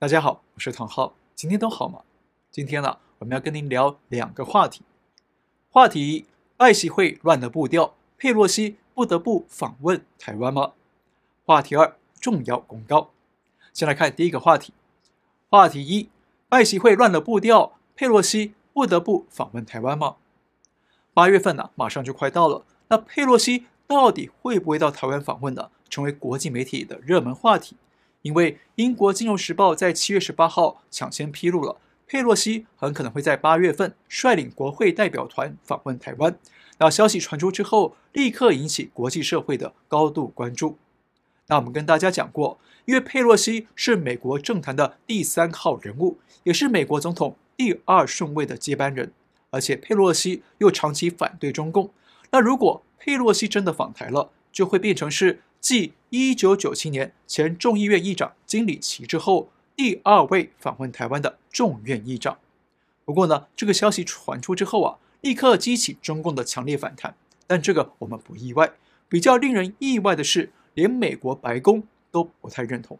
大家好，我是唐浩，今天都好吗？今天呢，我们要跟您聊两个话题。话题一：爱习会乱了步调，佩洛西不得不访问台湾吗？话题二：重要公告。先来看第一个话题。话题一：爱习会乱了步调，佩洛西不得不访问台湾吗？八月份呢，马上就快到了，那佩洛西到底会不会到台湾访问呢？成为国际媒体的热门话题。因为英国《金融时报》在七月十八号抢先披露了。佩洛西很可能会在八月份率领国会代表团访问台湾。那消息传出之后，立刻引起国际社会的高度关注。那我们跟大家讲过，因为佩洛西是美国政坛的第三号人物，也是美国总统第二顺位的接班人，而且佩洛西又长期反对中共。那如果佩洛西真的访台了，就会变成是继一九九七年前众议院议长金里奇之后。第二位访问台湾的众院议长，不过呢，这个消息传出之后啊，立刻激起中共的强烈反弹。但这个我们不意外。比较令人意外的是，连美国白宫都不太认同。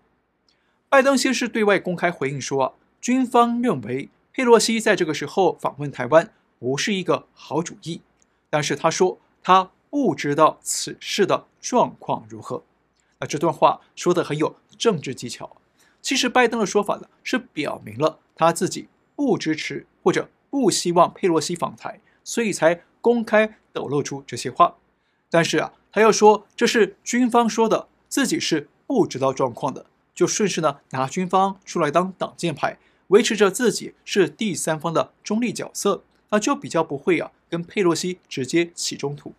拜登先是对外公开回应说啊，军方认为佩洛西在这个时候访问台湾不是一个好主意。但是他说他不知道此事的状况如何。那这段话说得很有政治技巧。其实，拜登的说法呢，是表明了他自己不支持或者不希望佩洛西访台，所以才公开抖露出这些话。但是啊，他又说这是军方说的，自己是不知道状况的，就顺势呢拿军方出来当挡箭牌，维持着自己是第三方的中立角色，那就比较不会啊跟佩洛西直接起冲突。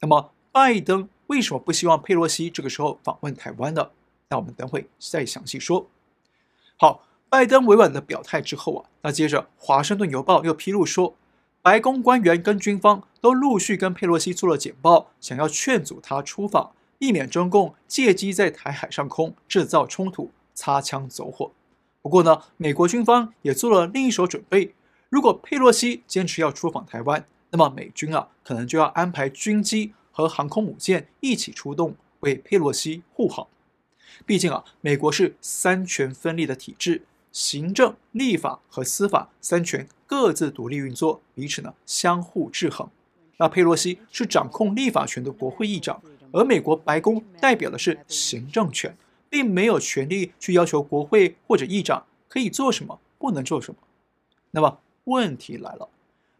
那么，拜登为什么不希望佩洛西这个时候访问台湾呢？那我们等会再详细说。好，拜登委婉的表态之后啊，那接着《华盛顿邮报》又披露说，白宫官员跟军方都陆续跟佩洛西做了简报，想要劝阻他出访，避免中共借机在台海上空制造冲突、擦枪走火。不过呢，美国军方也做了另一手准备，如果佩洛西坚持要出访台湾，那么美军啊，可能就要安排军机和航空母舰一起出动，为佩洛西护航。毕竟啊，美国是三权分立的体制，行政、立法和司法三权各自独立运作，彼此呢相互制衡。那佩洛西是掌控立法权的国会议长，而美国白宫代表的是行政权，并没有权利去要求国会或者议长可以做什么，不能做什么。那么问题来了，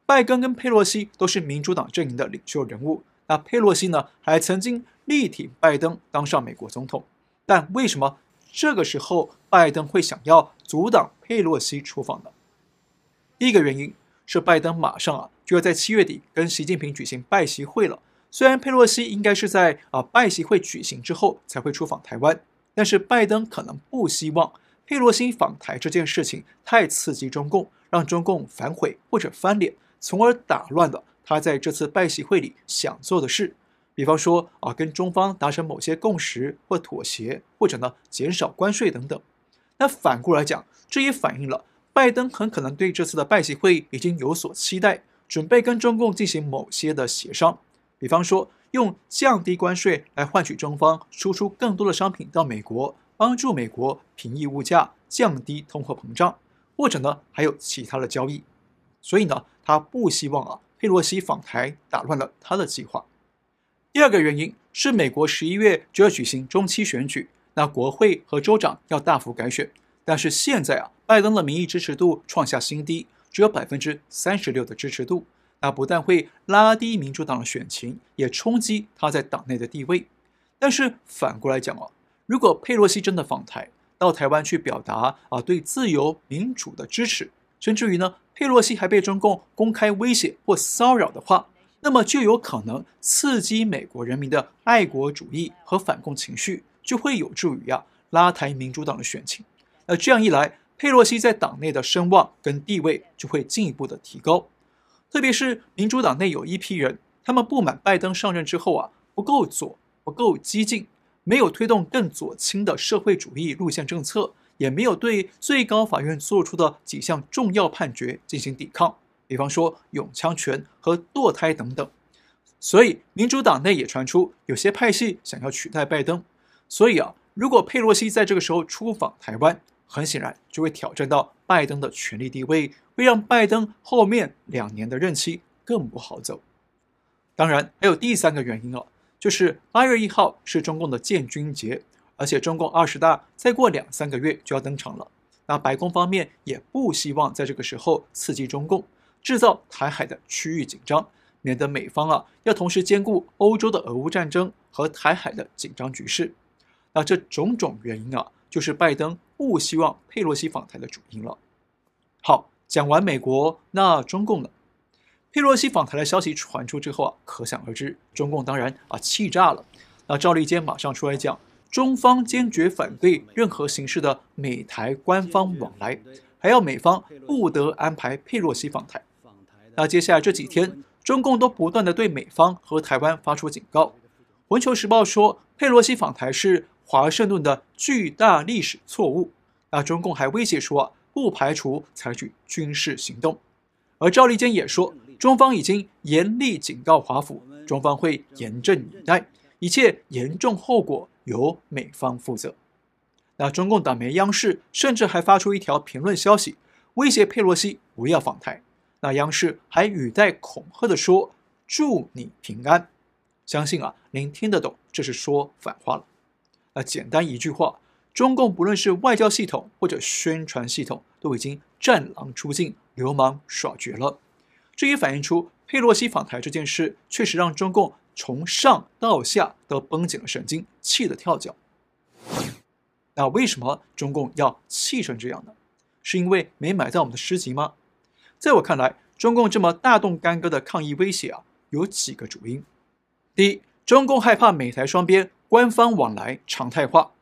拜登跟佩洛西都是民主党阵营的领袖人物，那佩洛西呢还曾经力挺拜登当上美国总统。但为什么这个时候拜登会想要阻挡佩洛西出访呢？第一个原因是拜登马上啊就要在七月底跟习近平举行拜习会了。虽然佩洛西应该是在啊拜习会举行之后才会出访台湾，但是拜登可能不希望佩洛西访台这件事情太刺激中共，让中共反悔或者翻脸，从而打乱了他在这次拜习会里想做的事。比方说啊，跟中方达成某些共识或妥协，或者呢减少关税等等。那反过来讲，这也反映了拜登很可能对这次的拜习会已经有所期待，准备跟中共进行某些的协商。比方说，用降低关税来换取中方输出更多的商品到美国，帮助美国平抑物价、降低通货膨胀，或者呢还有其他的交易。所以呢，他不希望啊佩洛西访台打乱了他的计划。第二个原因是，美国十一月就要举行中期选举，那国会和州长要大幅改选。但是现在啊，拜登的民意支持度创下新低，只有百分之三十六的支持度。那不但会拉低民主党的选情，也冲击他在党内的地位。但是反过来讲哦，如果佩洛西真的访台，到台湾去表达啊对自由民主的支持，甚至于呢，佩洛西还被中共公开威胁或骚扰的话，那么就有可能刺激美国人民的爱国主义和反共情绪，就会有助于啊拉抬民主党的选情。那这样一来，佩洛西在党内的声望跟地位就会进一步的提高。特别是民主党内有一批人，他们不满拜登上任之后啊不够左、不够激进，没有推动更左倾的社会主义路线政策，也没有对最高法院做出的几项重要判决进行抵抗。比方说，永枪权和堕胎等等，所以民主党内也传出有些派系想要取代拜登。所以啊，如果佩洛西在这个时候出访台湾，很显然就会挑战到拜登的权力地位，会让拜登后面两年的任期更不好走。当然，还有第三个原因哦，就是八月一号是中共的建军节，而且中共二十大再过两三个月就要登场了。那白宫方面也不希望在这个时候刺激中共，制造台海的区域紧张，免得美方啊要同时兼顾欧洲的俄乌战争和台海的紧张局势。那这种种原因啊，就是拜登不希望佩洛西访台的主因了。好，讲完美国，那中共呢？佩洛西访台的消息传出之后啊，可想而知，中共当然啊气炸了。那赵立坚马上出来讲，中方坚决反对任何形式的美台官方往来，还要美方不得安排佩洛西访台。那接下来这几天，中共都不断地对美方和台湾发出警告。《环球时报》说，佩洛西访台是华盛顿的巨大历史错误。那中共还威胁说，不排除采取军事行动。而赵立坚也说。中方已经严厉警告华府，中方会严阵以待，一切严重后果由美方负责。那中共党媒央视甚至还发出一条评论消息，威胁佩洛西不要访台。那央视还语带恐吓地说：“祝你平安。”相信啊，您听得懂，这是说反话了。那简单一句话，中共不论是外交系统或者宣传系统，都已经战狼出境，流氓耍绝了。这也反映出佩洛西访台这件事，确实让中共从上到下都绷紧了神经，气得跳脚。那为什么中共要气成这样呢？是因为没买到我们的诗集吗？在我看来，中共这么大动干戈的抗议威胁啊，有几个主因。第一，中共害怕美台双边官方往来常态化。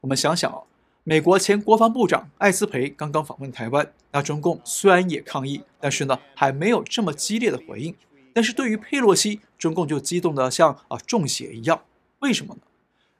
我们想想啊。美国前国防部长艾斯培刚刚访问台湾，那中共虽然也抗议，但是呢还没有这么激烈的回应。但是对于佩洛西，中共就激动得像啊中邪一样。为什么呢？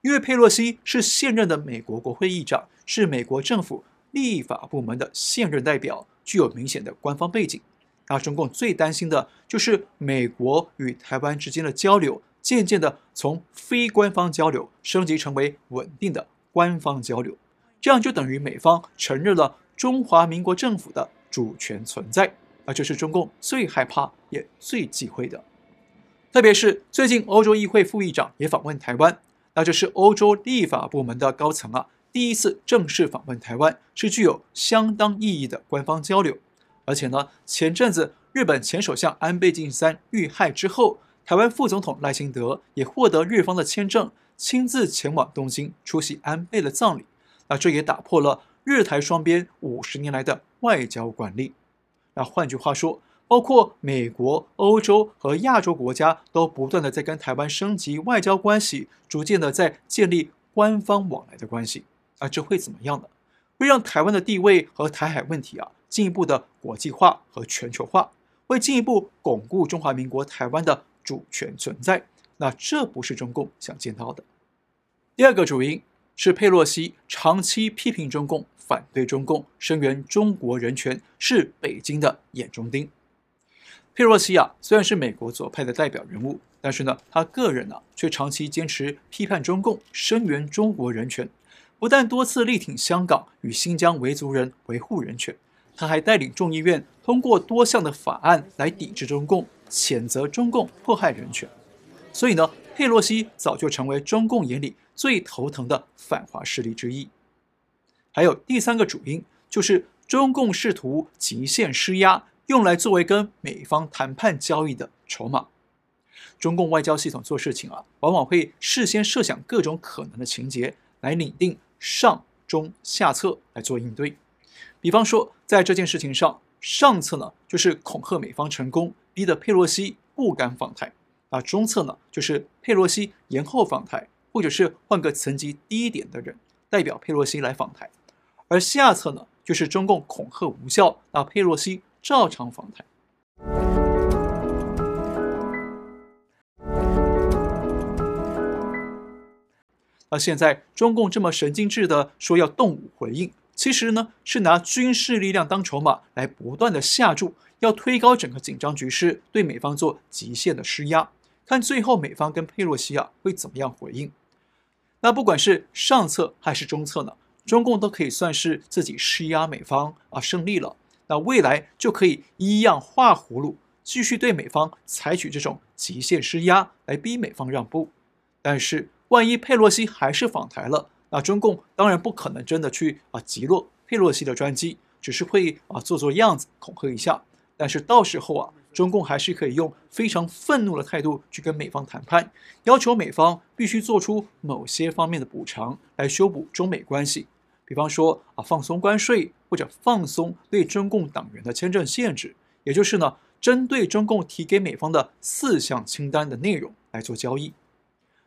因为佩洛西是现任的美国国会议长，是美国政府立法部门的现任代表，具有明显的官方背景。那中共最担心的就是美国与台湾之间的交流，渐渐的从非官方交流升级成为稳定的官方交流。这样就等于美方承认了中华民国政府的主权存在，而这是中共最害怕也最忌讳的。特别是最近欧洲议会副议长也访问台湾，那这是欧洲立法部门的高层啊第一次正式访问台湾，是具有相当意义的官方交流。而且呢，前阵子日本前首相安倍晋三遇害之后，台湾副总统赖清德也获得日方的签证，亲自前往东京出席安倍的葬礼。那这也打破了日台双边五十年来的外交惯例。那换句话说，包括美国、欧洲和亚洲国家都不断的在跟台湾升级外交关系，逐渐的在建立官方往来的关系。那这会怎么样呢？会让台湾的地位和台海问题啊进一步的国际化和全球化，会进一步巩固中华民国台湾的主权存在。那这不是中共想见到的。第二个主因。是佩洛西长期批评中共、反对中共、声援中国人权，是北京的眼中钉。佩洛西啊，虽然是美国左派的代表人物，但是呢，他个人呢、却长期坚持批判中共、声援中国人权。不但多次力挺香港与新疆维族人维护人权，他还带领众议院通过多项的法案来抵制中共、谴责中共迫害人权。所以呢，佩洛西早就成为中共眼里。最头疼的反华势力之一，还有第三个主因，就是中共试图极限施压，用来作为跟美方谈判交易的筹码。中共外交系统做事情啊，往往会事先设想各种可能的情节，来拟定上中下策来做应对。比方说，在这件事情上，上策呢就是恐吓美方成功，逼得佩洛西不敢访台；那中策呢就是佩洛西延后访台。或者是换个层级低一点的人代表佩洛西来访台，而下策呢，就是中共恐吓无效，那佩洛西照常访台。那现在中共这么神经质的说要动武回应，其实呢是拿军事力量当筹码来不断的下注，要推高整个紧张局势，对美方做极限的施压，看最后美方跟佩洛西啊会怎么样回应。那不管是上策还是中策呢，中共都可以算是自己施压美方啊胜利了，那未来就可以一样画葫芦，继续对美方采取这种极限施压来逼美方让步。但是万一佩洛西还是访台了，那中共当然不可能真的去啊击落佩洛西的专机，只是会啊做做样子恐吓一下。但是到时候啊。中共还是可以用非常愤怒的态度去跟美方谈判，要求美方必须做出某些方面的补偿来修补中美关系，比方说啊放松关税或者放松对中共党员的签证限制，也就是呢针对中共提给美方的四项清单的内容来做交易。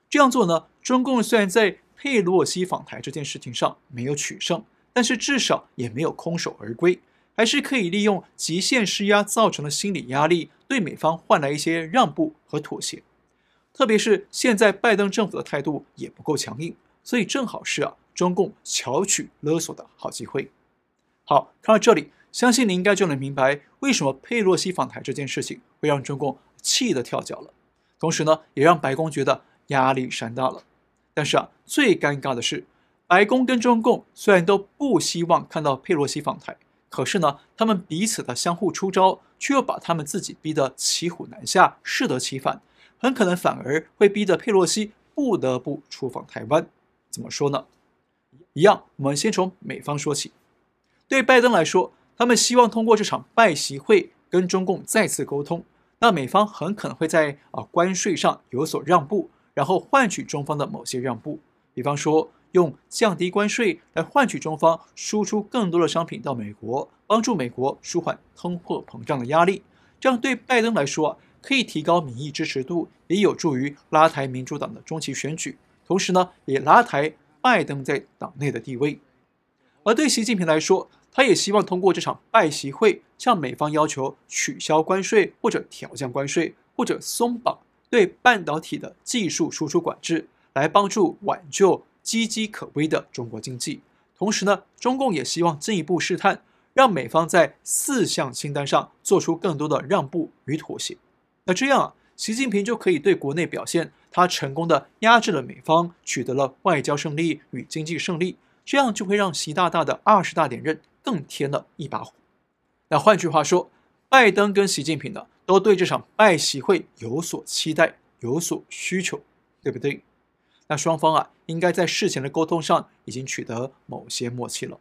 这样做呢，中共虽然在佩洛西访台这件事情上没有取胜，但是至少也没有空手而归。还是可以利用极限施压造成的心理压力，对美方换来一些让步和妥协。特别是现在拜登政府的态度也不够强硬，所以正好是啊中共巧取勒索的好机会。好，看到这里，相信你应该就能明白为什么佩洛西访台这件事情会让中共气得跳脚了，同时呢，也让白宫觉得压力山大了。但是啊，最尴尬的是，白宫跟中共虽然都不希望看到佩洛西访台。可是呢，他们彼此的相互出招，却又把他们自己逼得骑虎难下，适得其反，很可能反而会逼得佩洛西不得不出访台湾。怎么说呢？一样，我们先从美方说起。对拜登来说，他们希望通过这场拜习会跟中共再次沟通。那美方很可能会在啊关税上有所让步，然后换取中方的某些让步，比方说。用降低关税来换取中方输出更多的商品到美国，帮助美国舒缓通货膨胀的压力。这样对拜登来说，可以提高民意支持度，也有助于拉抬民主党的中期选举，同时呢，也拉抬拜登在党内的地位。而对习近平来说，他也希望通过这场拜习会，向美方要求取消关税或者调降关税，或者松绑对半导体的技术输出管制，来帮助挽救。岌岌可危的中国经济，同时呢，中共也希望进一步试探，让美方在四项清单上做出更多的让步与妥协。那这样啊，习近平就可以对国内表现他成功的压制了美方，取得了外交胜利与经济胜利，这样就会让习大大的二十大连任更添了一把火。那换句话说，拜登跟习近平呢，都对这场拜习会有所期待，有所需求，对不对？那双方啊，应该在事前的沟通上已经取得某些默契了。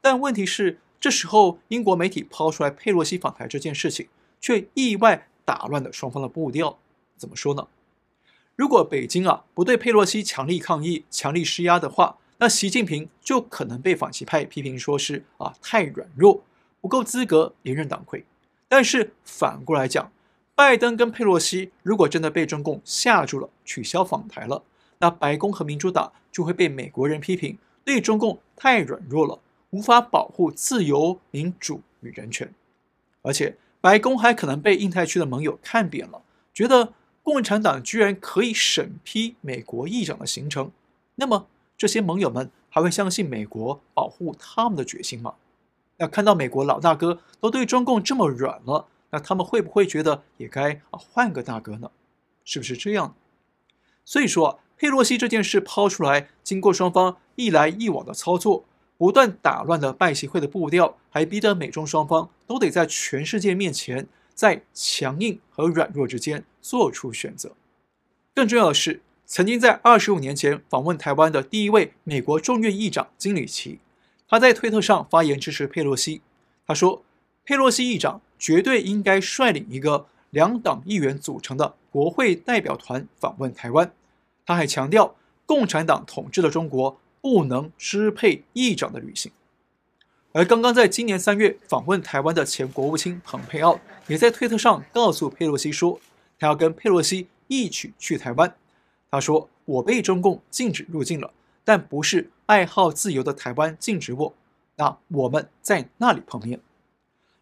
但问题是，这时候英国媒体抛出来佩洛西访台这件事情，却意外打乱了双方的步调。怎么说呢？如果北京啊不对佩洛西强力抗议、强力施压的话，那习近平就可能被反其派批评说是啊太软弱，不够资格连任党魁。但是反过来讲，拜登跟佩洛西如果真的被中共吓住了，取消访台了。那白宫和民主党就会被美国人批评，对中共太软弱了，无法保护自由、民主与人权。而且，白宫还可能被印太区的盟友看扁了，觉得共产党居然可以审批美国议长的行程。那么，这些盟友们还会相信美国保护他们的决心吗？那看到美国老大哥都对中共这么软了，那他们会不会觉得也该换个大哥呢？是不是这样？所以说。佩洛西这件事抛出来，经过双方一来一往的操作，不断打乱了拜习会的步调，还逼得美中双方都得在全世界面前，在强硬和软弱之间做出选择。更重要的是，曾经在二十五年前访问台湾的第一位美国众议院议长金里奇，他在推特上发言支持佩洛西。他说：“佩洛西议长绝对应该率领一个两党议员组成的国会代表团访问台湾。”他还强调，共产党统治的中国不能支配议长的旅行。而刚刚在今年三月访问台湾的前国务卿蓬佩奥，也在推特上告诉佩洛西说，他要跟佩洛西一起去台湾。他说：“我被中共禁止入境了，但不是爱好自由的台湾禁止我。那我们在那里碰面。”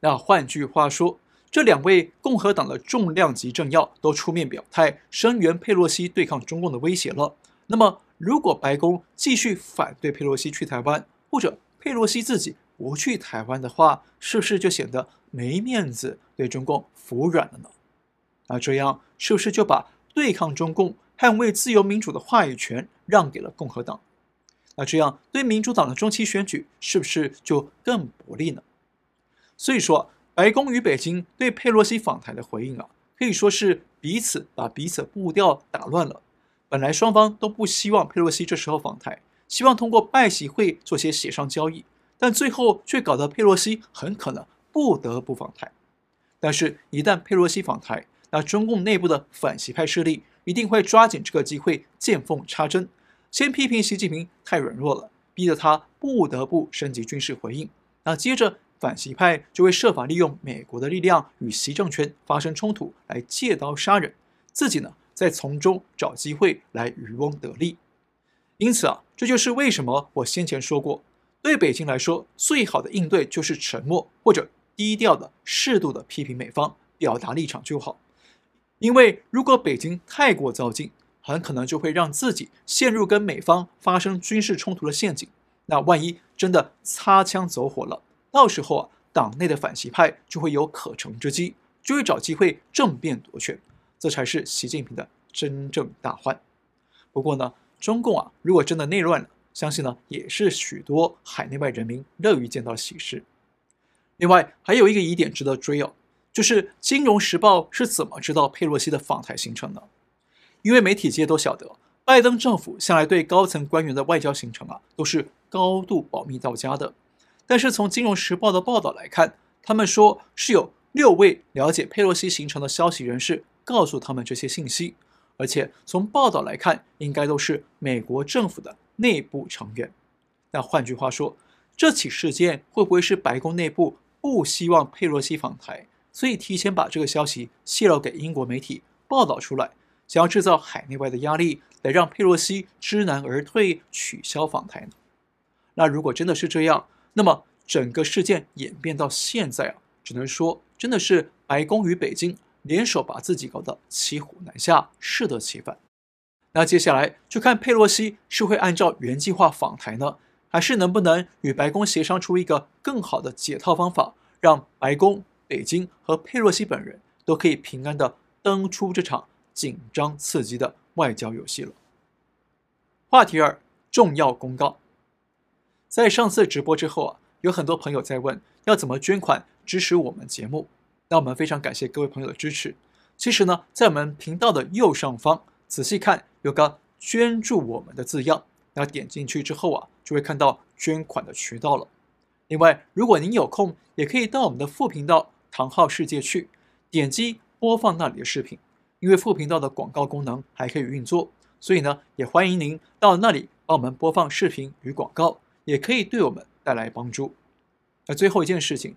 那换句话说，这两位共和党的重量级政要都出面表态，声援佩洛西对抗中共的威胁了。那么，如果白宫继续反对佩洛西去台湾，或者佩洛西自己不去台湾的话，是不是就显得没面子，对中共服软了呢？那这样是不是就把对抗中共、捍卫自由民主的话语权让给了共和党？那这样对民主党的中期选举是不是就更不利呢？所以说，白宫与北京对佩洛西访台的回应啊，可以说是彼此把彼此步调打乱了。本来双方都不希望佩洛西这时候访台，希望通过拜习会做些协商交易，但最后却搞得佩洛西很可能不得不访台。但是，一旦佩洛西访台，那中共内部的反习派势力一定会抓紧这个机会见缝插针，先批评习近平太软弱了，逼得他不得不升级军事回应。那接着反习派就会设法利用美国的力量与习政权发生冲突，来借刀杀人，自己呢，再从中找机会来渔翁得利，因此啊，这就是为什么我先前说过，对北京来说，最好的应对就是沉默或者低调的、适度的批评美方，表达立场就好。因为如果北京太过躁进，很可能就会让自己陷入跟美方发生军事冲突的陷阱。那万一真的擦枪走火了，到时候啊，党内的反习派就会有可乘之机，就会找机会政变夺权。这才是习近平的真正大患。不过呢，中共啊，如果真的内乱了，相信呢，也是许多海内外人民乐于见到的喜事。另外，还有一个疑点值得追哦，就是《金融时报》是怎么知道佩洛西的访台行程呢？因为媒体界都晓得，拜登政府向来对高层官员的外交行程啊，都是高度保密到家的。但是从《金融时报》的报道来看，他们说是有六位了解佩洛西行程的消息人士。告诉他们这些信息，而且从报道来看，应该都是美国政府的内部成员。那换句话说，这起事件会不会是白宫内部不希望佩洛西访台，所以提前把这个消息泄露给英国媒体报道出来，想要制造海内外的压力，来让佩洛西知难而退，取消访台呢？那如果真的是这样，那么整个事件演变到现在啊，只能说真的是白宫与北京。联手把自己搞得骑虎难下，适得其反。那接下来就看佩洛西是会按照原计划访台呢，还是能不能与白宫协商出一个更好的解套方法，让白宫、北京和佩洛西本人都可以平安地登出这场紧张刺激的外交游戏了。话题二：重要公告。在上次直播之后啊，有很多朋友在问要怎么捐款支持我们节目。那我们非常感谢各位朋友的支持。其实呢，在我们频道的右上方，仔细看有个“捐助我们”的字样，那点进去之后啊，就会看到捐款的渠道了。另外，如果您有空，也可以到我们的副频道“唐浩世界”去点击播放那里的视频，因为副频道的广告功能还可以运作，所以呢，也欢迎您到那里帮我们播放视频与广告，也可以对我们带来帮助。那最后一件事情。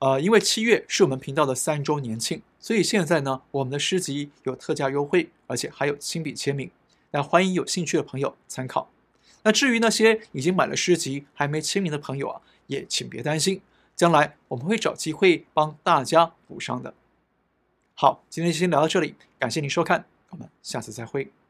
呃，因为七月是我们频道的三周年庆，所以现在呢，我们的诗集有特价优惠，而且还有亲笔签名。那欢迎有兴趣的朋友参考。那至于那些已经买了诗集还没签名的朋友啊，也请别担心，将来我们会找机会帮大家补上的。好，今天就先聊到这里，感谢您收看，我们下次再会。